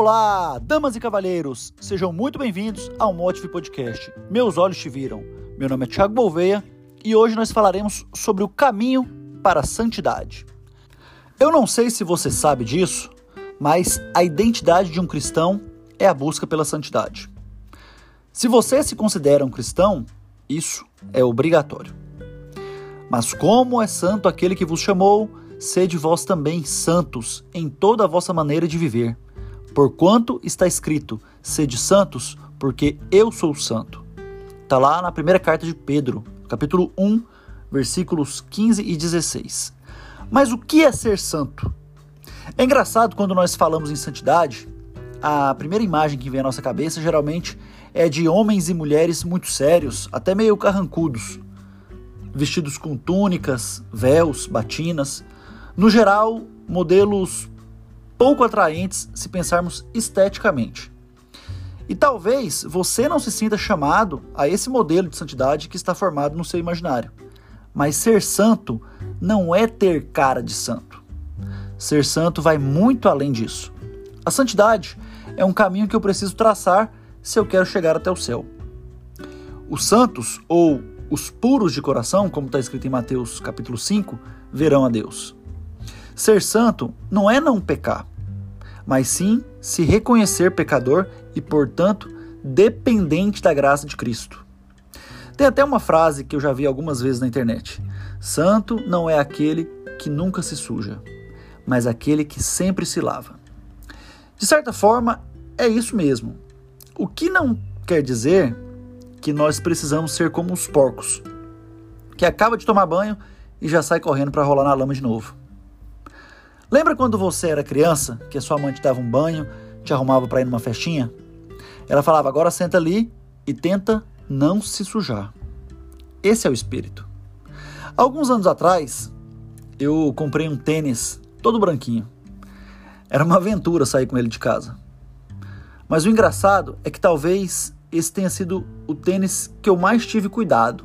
Olá, damas e cavalheiros, sejam muito bem-vindos ao Motive Podcast. Meus olhos te viram. Meu nome é Thiago Bolveia e hoje nós falaremos sobre o caminho para a santidade. Eu não sei se você sabe disso, mas a identidade de um cristão é a busca pela santidade. Se você se considera um cristão, isso é obrigatório. Mas como é santo aquele que vos chamou, sede vós também santos em toda a vossa maneira de viver Porquanto está escrito: sede santos, porque eu sou santo. Está lá na primeira carta de Pedro, capítulo 1, versículos 15 e 16. Mas o que é ser santo? É engraçado quando nós falamos em santidade, a primeira imagem que vem à nossa cabeça geralmente é de homens e mulheres muito sérios, até meio carrancudos, vestidos com túnicas, véus, batinas, no geral, modelos pouco atraentes se pensarmos esteticamente. E talvez você não se sinta chamado a esse modelo de santidade que está formado no seu imaginário. Mas ser santo não é ter cara de santo. Ser santo vai muito além disso. A santidade é um caminho que eu preciso traçar se eu quero chegar até o céu. Os santos, ou os puros de coração, como está escrito em Mateus capítulo 5, verão a Deus. Ser santo não é não pecar, mas sim se reconhecer pecador e, portanto, dependente da graça de Cristo. Tem até uma frase que eu já vi algumas vezes na internet: Santo não é aquele que nunca se suja, mas aquele que sempre se lava. De certa forma, é isso mesmo. O que não quer dizer que nós precisamos ser como os porcos, que acaba de tomar banho e já sai correndo para rolar na lama de novo. Lembra quando você era criança, que a sua mãe te dava um banho, te arrumava para ir numa festinha? Ela falava: agora senta ali e tenta não se sujar. Esse é o espírito. Alguns anos atrás, eu comprei um tênis todo branquinho. Era uma aventura sair com ele de casa. Mas o engraçado é que talvez esse tenha sido o tênis que eu mais tive cuidado.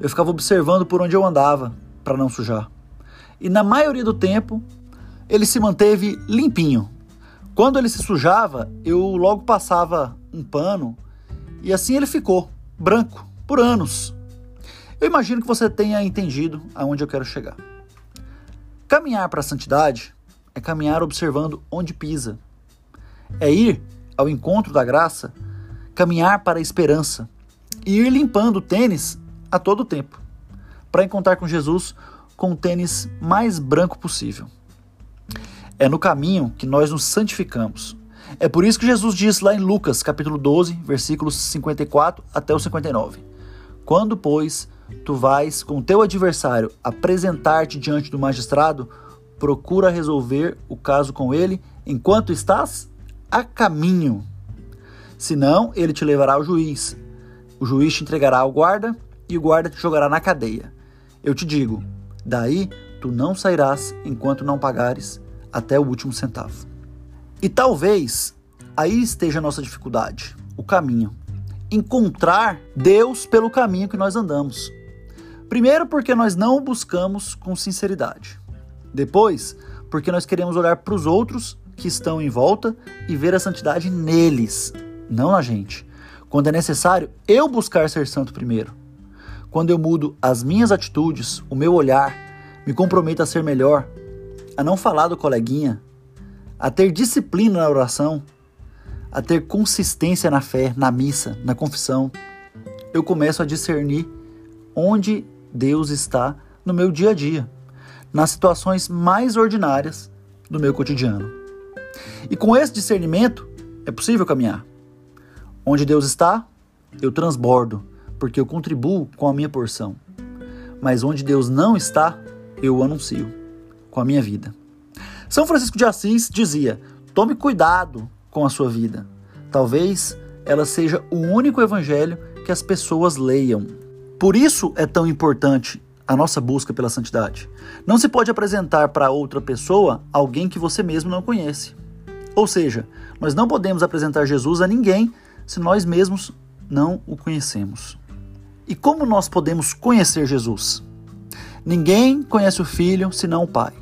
Eu ficava observando por onde eu andava para não sujar. E na maioria do tempo ele se manteve limpinho. Quando ele se sujava, eu logo passava um pano e assim ele ficou branco por anos. Eu imagino que você tenha entendido aonde eu quero chegar. Caminhar para a santidade é caminhar observando onde pisa. É ir ao encontro da graça, caminhar para a esperança e ir limpando o tênis a todo tempo, para encontrar com Jesus com o tênis mais branco possível. É no caminho que nós nos santificamos. É por isso que Jesus diz lá em Lucas, capítulo 12, versículos 54 até o 59. Quando, pois, tu vais com teu adversário apresentar-te diante do magistrado, procura resolver o caso com ele enquanto estás a caminho. Senão, ele te levará ao juiz. O juiz te entregará ao guarda e o guarda te jogará na cadeia. Eu te digo: daí tu não sairás enquanto não pagares até o último centavo. E talvez aí esteja a nossa dificuldade, o caminho. Encontrar Deus pelo caminho que nós andamos. Primeiro, porque nós não o buscamos com sinceridade. Depois, porque nós queremos olhar para os outros que estão em volta e ver a santidade neles, não na gente. Quando é necessário eu buscar ser santo primeiro. Quando eu mudo as minhas atitudes, o meu olhar, me comprometo a ser melhor, a não falar do coleguinha, a ter disciplina na oração, a ter consistência na fé, na missa, na confissão, eu começo a discernir onde Deus está no meu dia a dia, nas situações mais ordinárias do meu cotidiano. E com esse discernimento é possível caminhar. Onde Deus está, eu transbordo, porque eu contribuo com a minha porção. Mas onde Deus não está, eu anuncio com a minha vida. São Francisco de Assis dizia: tome cuidado com a sua vida. Talvez ela seja o único evangelho que as pessoas leiam. Por isso é tão importante a nossa busca pela santidade. Não se pode apresentar para outra pessoa alguém que você mesmo não conhece. Ou seja, nós não podemos apresentar Jesus a ninguém se nós mesmos não o conhecemos. E como nós podemos conhecer Jesus? Ninguém conhece o Filho senão o Pai.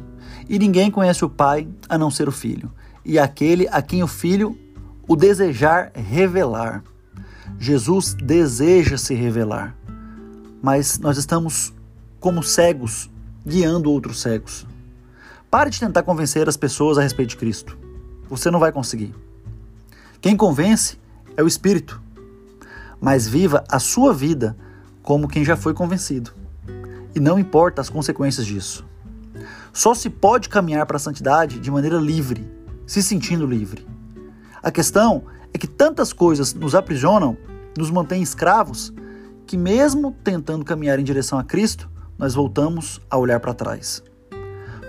E ninguém conhece o Pai a não ser o Filho. e aquele a quem o Filho o desejar revelar. Jesus deseja se revelar, mas nós estamos como cegos guiando outros cegos. Pare de tentar convencer as pessoas a respeito de Cristo. Você não vai conseguir. Quem convence é o Espírito. Mas viva a sua vida como quem já foi convencido. E não importa as consequências disso. Só se pode caminhar para a santidade de maneira livre, se sentindo livre. A questão é que tantas coisas nos aprisionam, nos mantêm escravos, que mesmo tentando caminhar em direção a Cristo, nós voltamos a olhar para trás.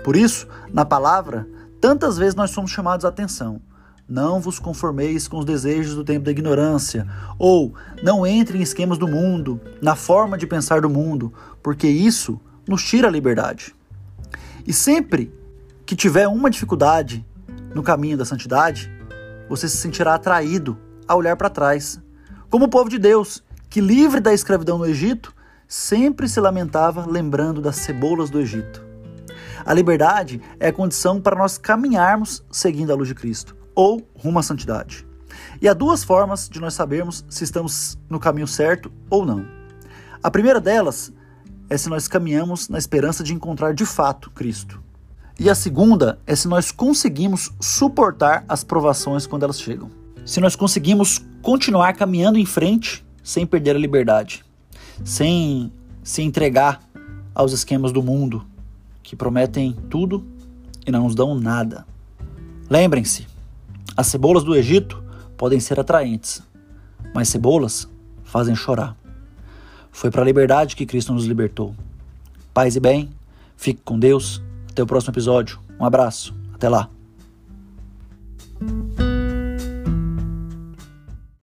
Por isso, na palavra, tantas vezes nós somos chamados a atenção. Não vos conformeis com os desejos do tempo da ignorância, ou não entre em esquemas do mundo, na forma de pensar do mundo, porque isso nos tira a liberdade. E sempre que tiver uma dificuldade no caminho da santidade, você se sentirá atraído a olhar para trás. Como o povo de Deus, que livre da escravidão no Egito, sempre se lamentava lembrando das cebolas do Egito. A liberdade é a condição para nós caminharmos seguindo a luz de Cristo, ou rumo à santidade. E há duas formas de nós sabermos se estamos no caminho certo ou não. A primeira delas é se nós caminhamos na esperança de encontrar de fato Cristo. E a segunda é se nós conseguimos suportar as provações quando elas chegam. Se nós conseguimos continuar caminhando em frente sem perder a liberdade sem se entregar aos esquemas do mundo que prometem tudo e não nos dão nada. Lembrem-se, as cebolas do Egito podem ser atraentes, mas cebolas fazem chorar. Foi para a liberdade que Cristo nos libertou. Paz e bem, fique com Deus. Até o próximo episódio. Um abraço. Até lá.